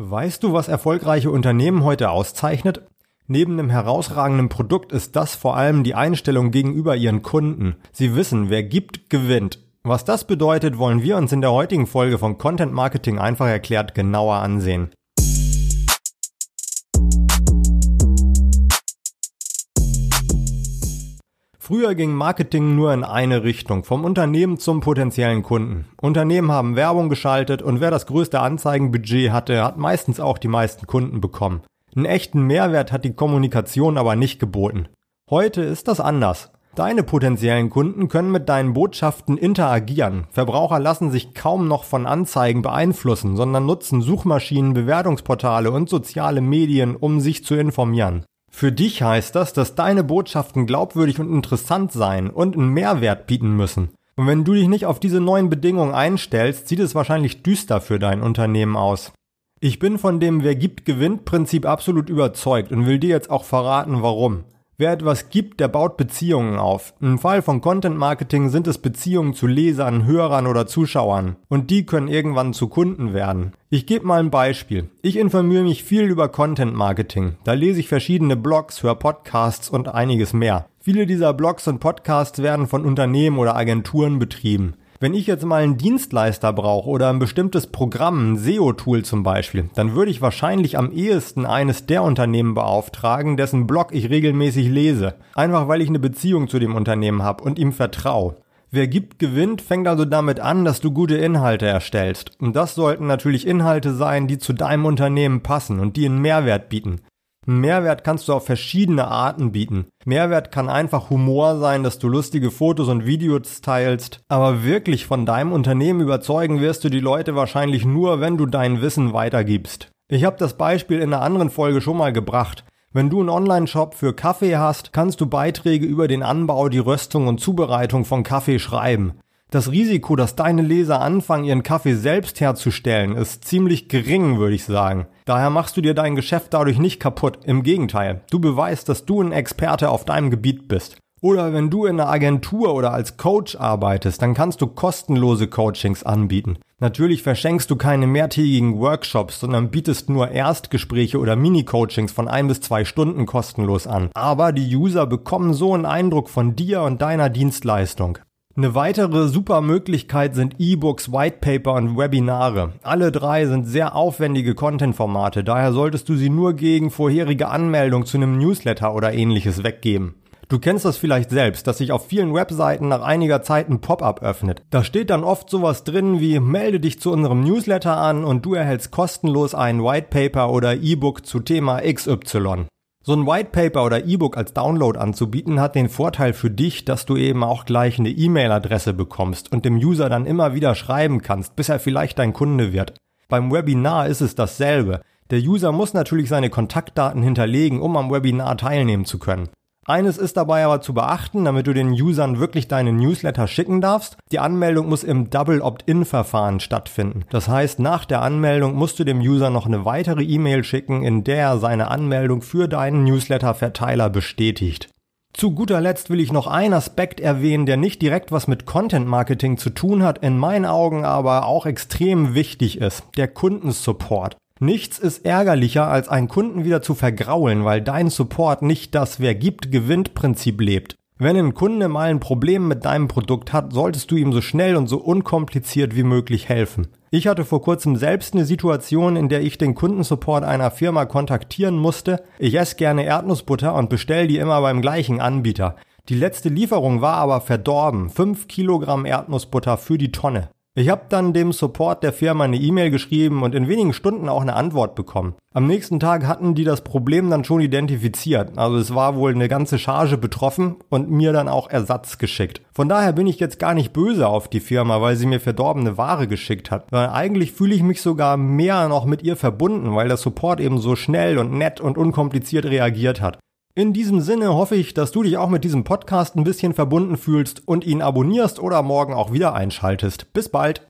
Weißt du, was erfolgreiche Unternehmen heute auszeichnet? Neben einem herausragenden Produkt ist das vor allem die Einstellung gegenüber ihren Kunden. Sie wissen, wer gibt, gewinnt. Was das bedeutet, wollen wir uns in der heutigen Folge von Content Marketing einfach erklärt genauer ansehen. Früher ging Marketing nur in eine Richtung, vom Unternehmen zum potenziellen Kunden. Unternehmen haben Werbung geschaltet und wer das größte Anzeigenbudget hatte, hat meistens auch die meisten Kunden bekommen. Einen echten Mehrwert hat die Kommunikation aber nicht geboten. Heute ist das anders. Deine potenziellen Kunden können mit deinen Botschaften interagieren. Verbraucher lassen sich kaum noch von Anzeigen beeinflussen, sondern nutzen Suchmaschinen, Bewertungsportale und soziale Medien, um sich zu informieren. Für dich heißt das, dass deine Botschaften glaubwürdig und interessant sein und einen Mehrwert bieten müssen. Und wenn du dich nicht auf diese neuen Bedingungen einstellst, sieht es wahrscheinlich düster für dein Unternehmen aus. Ich bin von dem Wer gibt gewinnt Prinzip absolut überzeugt und will dir jetzt auch verraten, warum. Wer etwas gibt, der baut Beziehungen auf. Im Fall von Content Marketing sind es Beziehungen zu Lesern, Hörern oder Zuschauern. Und die können irgendwann zu Kunden werden. Ich gebe mal ein Beispiel. Ich informiere mich viel über Content Marketing. Da lese ich verschiedene Blogs, höre Podcasts und einiges mehr. Viele dieser Blogs und Podcasts werden von Unternehmen oder Agenturen betrieben. Wenn ich jetzt mal einen Dienstleister brauche oder ein bestimmtes Programm, ein SEO-Tool zum Beispiel, dann würde ich wahrscheinlich am ehesten eines der Unternehmen beauftragen, dessen Blog ich regelmäßig lese. Einfach weil ich eine Beziehung zu dem Unternehmen habe und ihm vertraue. Wer gibt, gewinnt, fängt also damit an, dass du gute Inhalte erstellst. Und das sollten natürlich Inhalte sein, die zu deinem Unternehmen passen und die einen Mehrwert bieten. Mehrwert kannst du auf verschiedene Arten bieten. Mehrwert kann einfach Humor sein, dass du lustige Fotos und Videos teilst, aber wirklich von deinem Unternehmen überzeugen wirst du die Leute wahrscheinlich nur, wenn du dein Wissen weitergibst. Ich habe das Beispiel in einer anderen Folge schon mal gebracht. Wenn du einen Online-Shop für Kaffee hast, kannst du Beiträge über den Anbau, die Röstung und Zubereitung von Kaffee schreiben. Das Risiko, dass deine Leser anfangen, ihren Kaffee selbst herzustellen, ist ziemlich gering, würde ich sagen. Daher machst du dir dein Geschäft dadurch nicht kaputt. Im Gegenteil, du beweist, dass du ein Experte auf deinem Gebiet bist. Oder wenn du in einer Agentur oder als Coach arbeitest, dann kannst du kostenlose Coachings anbieten. Natürlich verschenkst du keine mehrtägigen Workshops, sondern bietest nur Erstgespräche oder Mini-Coachings von ein bis zwei Stunden kostenlos an. Aber die User bekommen so einen Eindruck von dir und deiner Dienstleistung. Eine weitere super Möglichkeit sind E-Books, Whitepaper und Webinare. Alle drei sind sehr aufwendige Content-Formate, daher solltest du sie nur gegen vorherige Anmeldung zu einem Newsletter oder ähnliches weggeben. Du kennst das vielleicht selbst, dass sich auf vielen Webseiten nach einiger Zeit ein Pop-up öffnet. Da steht dann oft sowas drin wie melde dich zu unserem Newsletter an und du erhältst kostenlos ein Whitepaper oder E-Book zu Thema XY. So ein White Paper oder E-Book als Download anzubieten hat den Vorteil für dich, dass du eben auch gleich eine E-Mail-Adresse bekommst und dem User dann immer wieder schreiben kannst, bis er vielleicht dein Kunde wird. Beim Webinar ist es dasselbe. Der User muss natürlich seine Kontaktdaten hinterlegen, um am Webinar teilnehmen zu können. Eines ist dabei aber zu beachten, damit du den Usern wirklich deine Newsletter schicken darfst. Die Anmeldung muss im Double Opt-in-Verfahren stattfinden. Das heißt, nach der Anmeldung musst du dem User noch eine weitere E-Mail schicken, in der er seine Anmeldung für deinen Newsletter-Verteiler bestätigt. Zu guter Letzt will ich noch einen Aspekt erwähnen, der nicht direkt was mit Content Marketing zu tun hat, in meinen Augen aber auch extrem wichtig ist, der Kundensupport. Nichts ist ärgerlicher, als einen Kunden wieder zu vergraulen, weil dein Support nicht das Wer gibt, gewinnt Prinzip lebt. Wenn ein Kunde mal ein Problem mit deinem Produkt hat, solltest du ihm so schnell und so unkompliziert wie möglich helfen. Ich hatte vor kurzem selbst eine Situation, in der ich den Kundensupport einer Firma kontaktieren musste. Ich esse gerne Erdnussbutter und bestell die immer beim gleichen Anbieter. Die letzte Lieferung war aber verdorben. 5 Kilogramm Erdnussbutter für die Tonne. Ich habe dann dem Support der Firma eine E-Mail geschrieben und in wenigen Stunden auch eine Antwort bekommen. Am nächsten Tag hatten die das Problem dann schon identifiziert. Also es war wohl eine ganze Charge betroffen und mir dann auch Ersatz geschickt. Von daher bin ich jetzt gar nicht böse auf die Firma, weil sie mir verdorbene Ware geschickt hat. Sondern eigentlich fühle ich mich sogar mehr noch mit ihr verbunden, weil der Support eben so schnell und nett und unkompliziert reagiert hat. In diesem Sinne hoffe ich, dass du dich auch mit diesem Podcast ein bisschen verbunden fühlst und ihn abonnierst oder morgen auch wieder einschaltest. Bis bald!